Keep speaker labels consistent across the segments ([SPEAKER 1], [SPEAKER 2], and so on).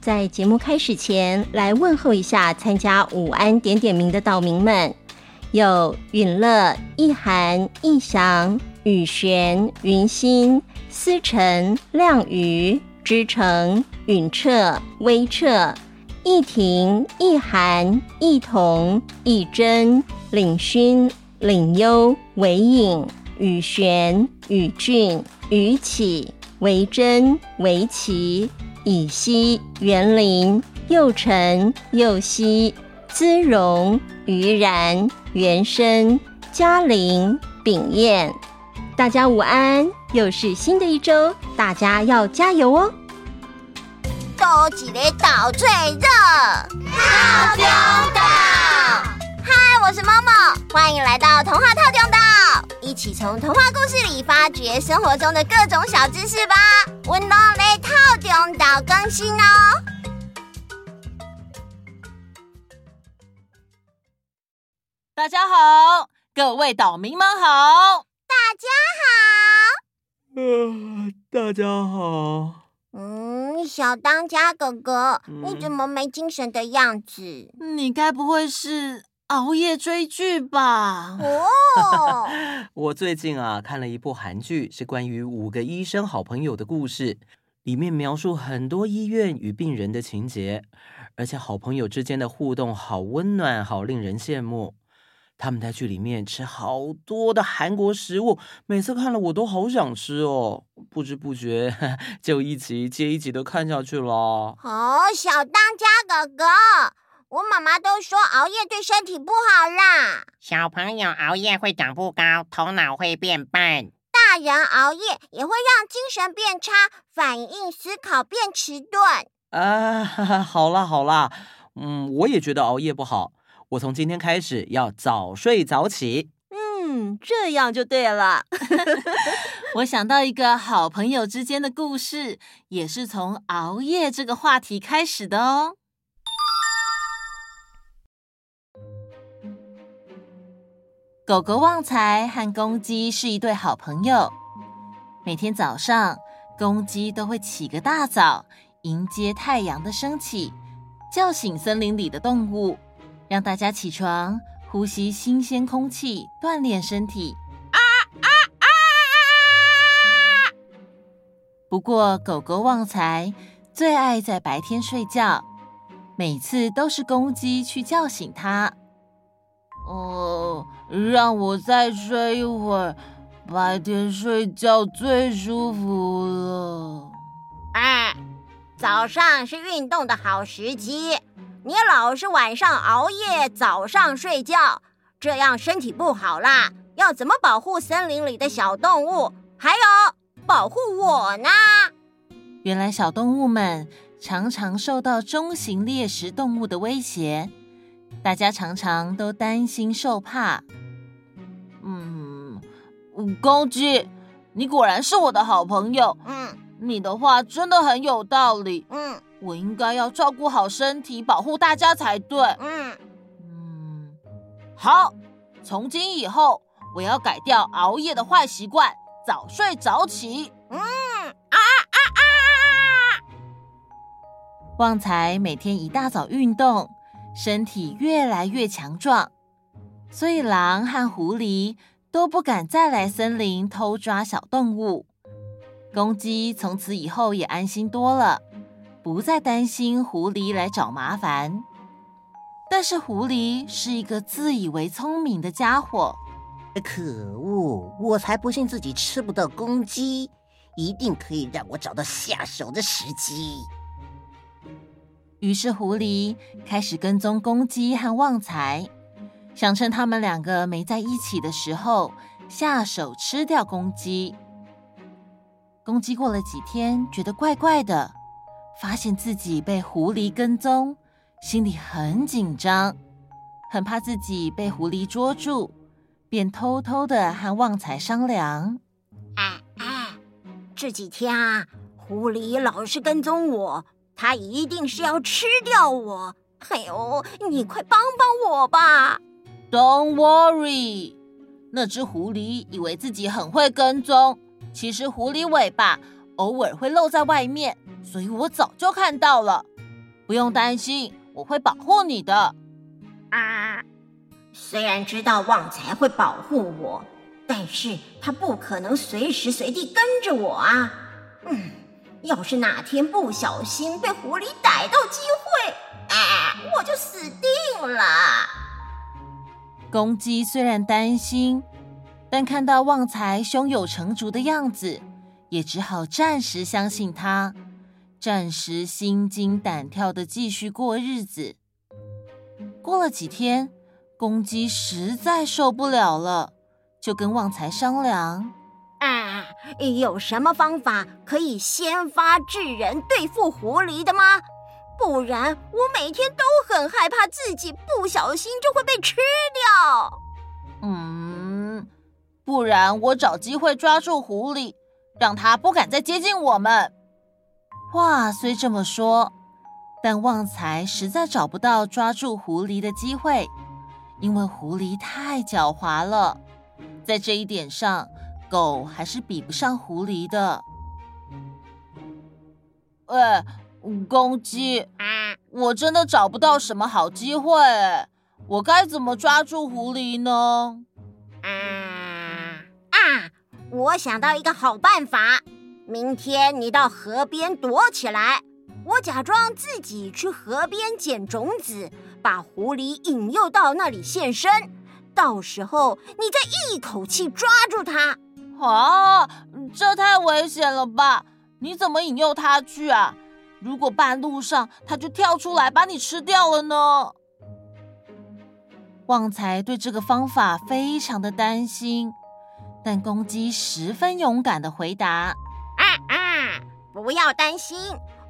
[SPEAKER 1] 在节目开始前，来问候一下参加午安点点名的岛民们，有允乐、易涵、意祥、雨璇、云心、思辰、亮瑜、知成、允彻、微彻、易婷、易涵、易彤、意珍、领勋、领优、维颖、雨璇、雨俊、雨启。维珍、维琪、以西、园林、又成、佑熙、姿荣、于然、原生、嘉玲、秉燕，大家午安！又是新的一周，大家要加油哦！
[SPEAKER 2] 多几个岛最热，
[SPEAKER 3] 套中岛。
[SPEAKER 2] 嗨，我是 Momo，欢迎来到童话套中岛。一起从童话故事里发掘生活中的各种小知识吧！温柔雷套中岛更新哦。
[SPEAKER 4] 大家好，各位岛民们好，
[SPEAKER 2] 大家好。
[SPEAKER 5] 呃，大家好。
[SPEAKER 2] 嗯，小当家哥哥，嗯、你怎么没精神的样子？
[SPEAKER 4] 你该不会是……熬夜追剧吧！
[SPEAKER 2] 哦，
[SPEAKER 5] 我最近啊看了一部韩剧，是关于五个医生好朋友的故事，里面描述很多医院与病人的情节，而且好朋友之间的互动好温暖，好令人羡慕。他们在剧里面吃好多的韩国食物，每次看了我都好想吃哦，不知不觉 就一集接一集的看下去了。
[SPEAKER 2] 哦，小当家哥哥。我妈妈都说熬夜对身体不好啦。
[SPEAKER 6] 小朋友熬夜会长不高，头脑会变笨。
[SPEAKER 2] 大人熬夜也会让精神变差，反应思考变迟钝。
[SPEAKER 5] 啊，好啦好啦，嗯，我也觉得熬夜不好。我从今天开始要早睡早起。
[SPEAKER 1] 嗯，这样就对了。
[SPEAKER 4] 我想到一个好朋友之间的故事，也是从熬夜这个话题开始的哦。狗狗旺财和公鸡是一对好朋友。每天早上，公鸡都会起个大早，迎接太阳的升起，叫醒森林里的动物，让大家起床，呼吸新鲜空气，锻炼身体。啊啊啊！不过，狗狗旺财最爱在白天睡觉，每次都是公鸡去叫醒它。哦。让我再睡一会儿，白天睡觉最舒服了。
[SPEAKER 2] 哎，早上是运动的好时机，你老是晚上熬夜，早上睡觉，这样身体不好啦。要怎么保护森林里的小动物？还有保护我呢？
[SPEAKER 4] 原来小动物们常常受到中型猎食动物的威胁，大家常常都担心受怕。公鸡，你果然是我的好朋友。
[SPEAKER 2] 嗯，
[SPEAKER 4] 你的话真的很有道理。
[SPEAKER 2] 嗯，
[SPEAKER 4] 我应该要照顾好身体，保护大家才对。
[SPEAKER 2] 嗯
[SPEAKER 4] 嗯，好，从今以后我要改掉熬夜的坏习惯，早睡早起。
[SPEAKER 2] 嗯啊啊啊！
[SPEAKER 4] 旺财每天一大早运动，身体越来越强壮，所以狼和狐狸。都不敢再来森林偷抓小动物。公鸡从此以后也安心多了，不再担心狐狸来找麻烦。但是狐狸是一个自以为聪明的家伙。
[SPEAKER 7] 可恶！我才不信自己吃不到公鸡，一定可以让我找到下手的时机。
[SPEAKER 4] 于是狐狸开始跟踪公鸡和旺财。想趁他们两个没在一起的时候下手吃掉公鸡。公鸡过了几天，觉得怪怪的，发现自己被狐狸跟踪，心里很紧张，很怕自己被狐狸捉住，便偷偷的和旺财商量：“
[SPEAKER 2] 哎哎，这几天啊，狐狸老是跟踪我，它一定是要吃掉我。哎呦，你快帮帮我吧！”
[SPEAKER 4] Don't worry，那只狐狸以为自己很会跟踪，其实狐狸尾巴偶尔会露在外面，所以我早就看到了。不用担心，我会保护你的。
[SPEAKER 2] 啊，虽然知道旺财会保护我，但是他不可能随时随地跟着我啊。嗯，要是哪天不小心被狐狸逮到机会，哎，我就死定了。
[SPEAKER 4] 公鸡虽然担心，但看到旺财胸有成竹的样子，也只好暂时相信他，暂时心惊胆跳的继续过日子。过了几天，公鸡实在受不了了，就跟旺财商量：“
[SPEAKER 2] 啊，有什么方法可以先发制人对付狐狸的吗？不然我每天都很害怕自己不小心就会被吃掉。”，
[SPEAKER 4] 不然我找机会抓住狐狸，让它不敢再接近我们。话虽这么说。但旺财实在找不到抓住狐狸的机会，因为狐狸太狡猾了。在这一点上，狗还是比不上狐狸的。哎，公鸡，我真的找不到什么好机会，我该怎么抓住狐狸呢？
[SPEAKER 2] 我想到一个好办法，明天你到河边躲起来。我假装自己去河边捡种子，把狐狸引诱到那里现身。到时候你再一口气抓住它。
[SPEAKER 4] 啊，这太危险了吧？你怎么引诱它去啊？如果半路上它就跳出来把你吃掉了呢？旺财对这个方法非常的担心，但公鸡十分勇敢的回答：“
[SPEAKER 2] 啊啊，不要担心。”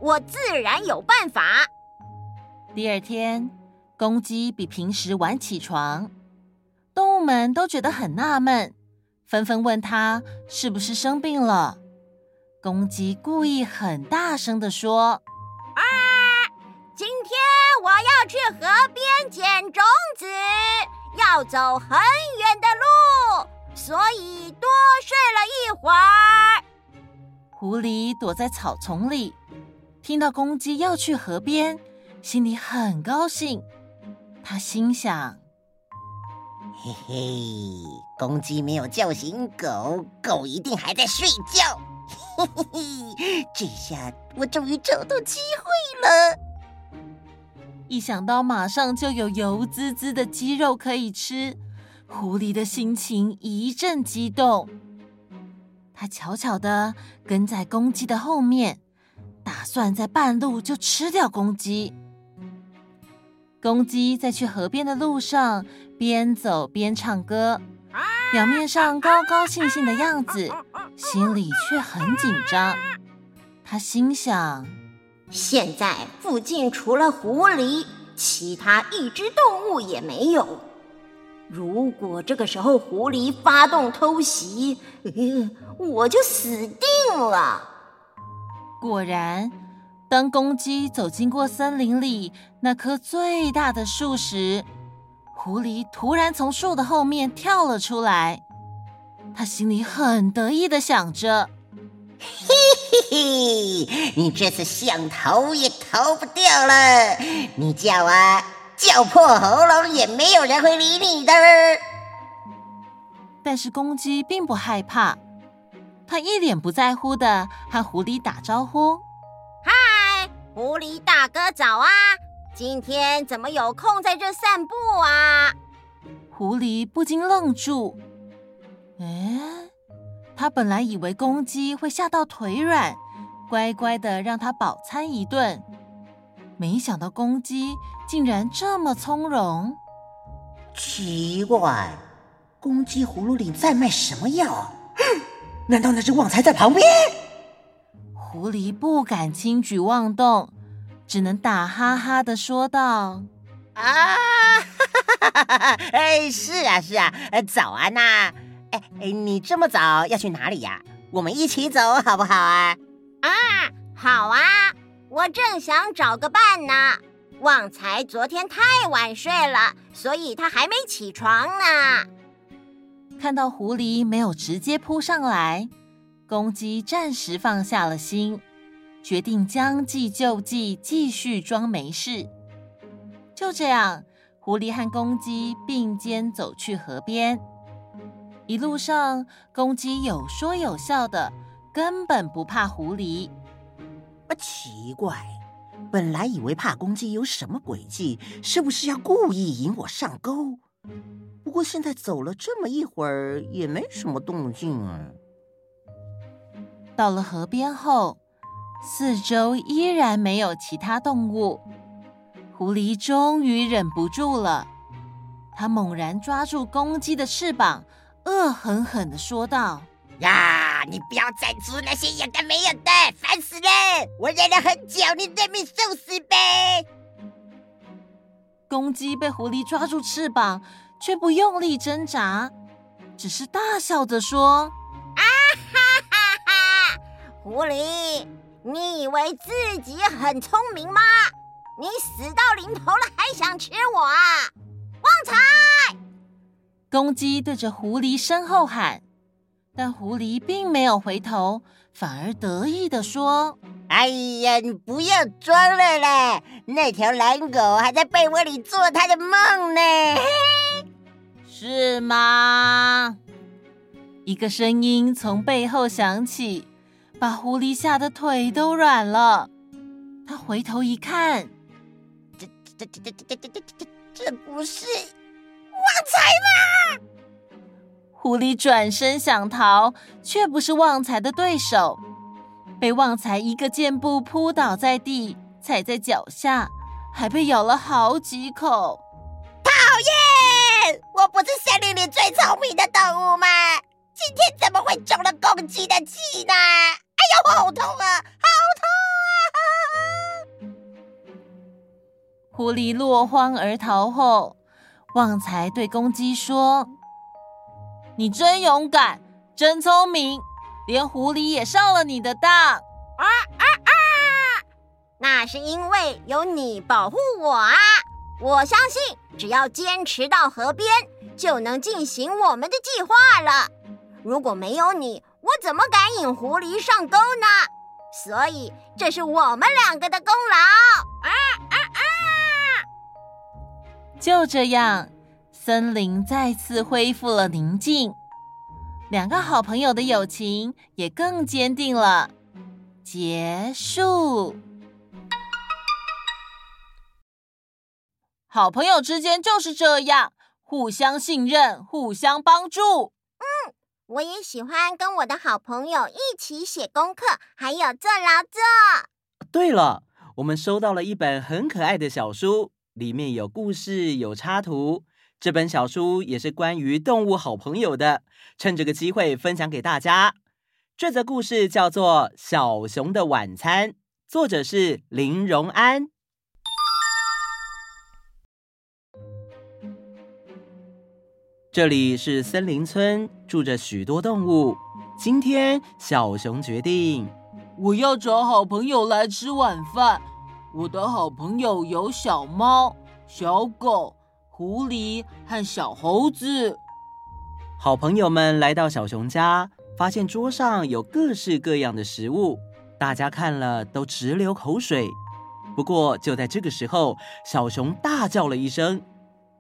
[SPEAKER 2] 我自然有办法。
[SPEAKER 4] 第二天，公鸡比平时晚起床，动物们都觉得很纳闷，纷纷问他是不是生病了。公鸡故意很大声的说：“
[SPEAKER 2] 啊，今天我要去河边捡种子，要走很远的路，所以多睡了一会儿。”
[SPEAKER 4] 狐狸躲在草丛里。听到公鸡要去河边，心里很高兴。他心想：“
[SPEAKER 7] 嘿嘿，公鸡没有叫醒狗，狗一定还在睡觉。嘿嘿嘿，这下我终于找到机会了。”
[SPEAKER 4] 一想到马上就有油滋滋的鸡肉可以吃，狐狸的心情一阵激动。他悄悄地跟在公鸡的后面。打算在半路就吃掉公鸡。公鸡在去河边的路上边走边唱歌，表面上高高兴兴的样子，心里却很紧张。他心想：
[SPEAKER 2] 现在附近除了狐狸，其他一只动物也没有。如果这个时候狐狸发动偷袭，呃，我就死定了。
[SPEAKER 4] 果然，当公鸡走经过森林里那棵最大的树时，狐狸突然从树的后面跳了出来。他心里很得意的想着：“
[SPEAKER 7] 嘿嘿嘿，你这次想逃也逃不掉了。你叫啊，叫破喉咙也没有人会理你的。”
[SPEAKER 4] 但是公鸡并不害怕。它一脸不在乎的和狐狸打招呼：“
[SPEAKER 2] 嗨，狐狸大哥早啊！今天怎么有空在这散步啊？”
[SPEAKER 4] 狐狸不禁愣住。哎，他本来以为公鸡会吓到腿软，乖乖的让它饱餐一顿，没想到公鸡竟然这么从容。
[SPEAKER 7] 奇怪，公鸡葫芦里在卖什么药？难道那只旺财在旁边？
[SPEAKER 4] 狐狸不敢轻举妄动，只能打哈哈的说道：“
[SPEAKER 7] 啊，哈哈哈哈哎，是啊，是啊，早安呐！哎哎，你这么早要去哪里呀？我们一起走好不好啊？
[SPEAKER 2] 啊，好啊！我正想找个伴呢。旺财昨天太晚睡了，所以他还没起床呢。”
[SPEAKER 4] 看到狐狸没有直接扑上来，公鸡暂时放下了心，决定将计就计，继续装没事。就这样，狐狸和公鸡并肩走去河边。一路上，公鸡有说有笑的，根本不怕狐狸。
[SPEAKER 7] 啊，奇怪，本来以为怕公鸡有什么诡计，是不是要故意引我上钩？不过现在走了这么一会儿，也没什么动静啊。
[SPEAKER 4] 到了河边后，四周依然没有其他动物。狐狸终于忍不住了，它猛然抓住公鸡的翅膀。恶狠狠地说道：“
[SPEAKER 7] 呀，你不要再做那些有的没有的，烦死了！我忍了很久，你认命受死呗！”
[SPEAKER 4] 公鸡被狐狸抓住翅膀，却不用力挣扎，只是大笑着说：“啊
[SPEAKER 2] 哈哈哈！狐狸，你以为自己很聪明吗？你死到临头了，还想吃我啊？旺财！”
[SPEAKER 4] 公鸡对着狐狸身后喊，但狐狸并没有回头，反而得意地说：“
[SPEAKER 7] 哎呀，你不要装了啦！那条蓝狗还在被窝里做它的梦呢。”
[SPEAKER 4] 是吗？一个声音从背后响起，把狐狸吓得腿都软了。他回头一看，
[SPEAKER 7] 这、这、这、这、这、这、这、这、这不是。旺财吗？
[SPEAKER 4] 狐狸转身想逃，却不是旺财的对手，被旺财一个箭步扑倒在地，踩在脚下，还被咬了好几口。
[SPEAKER 7] 讨厌！我不是森林里最聪明的动物吗？今天怎么会中了公鸡的计呢？哎呦，好痛啊！好痛啊！
[SPEAKER 4] 狐狸落荒而逃后。旺财对公鸡说：“你真勇敢，真聪明，连狐狸也上了你的当。啊啊啊！
[SPEAKER 2] 那是因为有你保护我啊！我相信，只要坚持到河边，就能进行我们的计划了。如果没有你，我怎么敢引狐狸上钩呢？所以，这是我们两个的功劳。啊啊啊！”
[SPEAKER 4] 就这样，森林再次恢复了宁静，两个好朋友的友情也更坚定了。结束。好朋友之间就是这样，互相信任，互相帮助。
[SPEAKER 2] 嗯，我也喜欢跟我的好朋友一起写功课，还有做劳作。
[SPEAKER 5] 对了，我们收到了一本很可爱的小书。里面有故事，有插图。这本小书也是关于动物好朋友的，趁这个机会分享给大家。这则故事叫做《小熊的晚餐》，作者是林荣安。这里是森林村，住着许多动物。今天，小熊决定，
[SPEAKER 8] 我要找好朋友来吃晚饭。我的好朋友有小猫、小狗、狐狸和小猴子。
[SPEAKER 5] 好朋友们来到小熊家，发现桌上有各式各样的食物，大家看了都直流口水。不过就在这个时候，小熊大叫了一声：“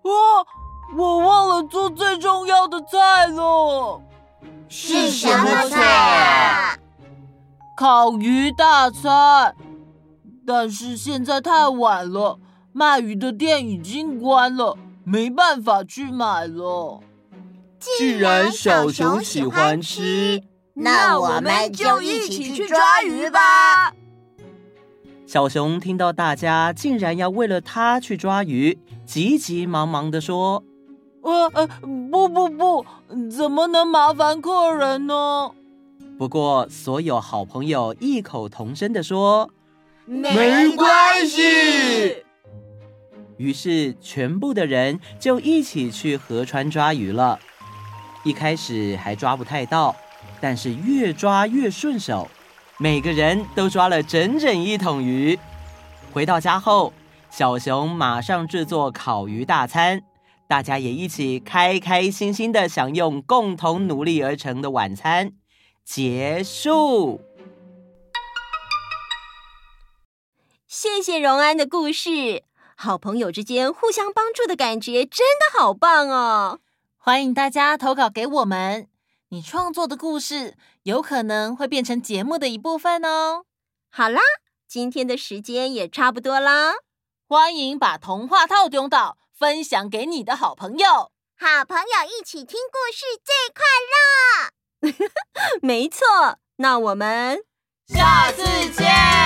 [SPEAKER 8] 啊！我忘了做最重要的菜了！
[SPEAKER 3] 是什么菜啊？
[SPEAKER 8] 烤鱼大餐。”但是现在太晚了，卖鱼的店已经关了，没办法去买了。
[SPEAKER 3] 既然小熊喜欢吃，那我们就一起去抓鱼吧。
[SPEAKER 5] 小熊听到大家竟然要为了他去抓鱼，急急忙忙地说：“
[SPEAKER 8] 呃呃，不不不，怎么能麻烦客人呢？”
[SPEAKER 5] 不过所有好朋友异口同声地说。
[SPEAKER 3] 没关系。
[SPEAKER 5] 于是，全部的人就一起去河川抓鱼了。一开始还抓不太到，但是越抓越顺手，每个人都抓了整整一桶鱼。回到家后，小熊马上制作烤鱼大餐，大家也一起开开心心的享用共同努力而成的晚餐。结束。
[SPEAKER 1] 谢谢荣安的故事，好朋友之间互相帮助的感觉真的好棒哦！
[SPEAKER 4] 欢迎大家投稿给我们，你创作的故事有可能会变成节目的一部分哦。
[SPEAKER 1] 好啦，今天的时间也差不多啦，
[SPEAKER 4] 欢迎把童话套中岛分享给你的好朋友，
[SPEAKER 2] 好朋友一起听故事最快乐。
[SPEAKER 1] 没错，那我们
[SPEAKER 4] 下次见。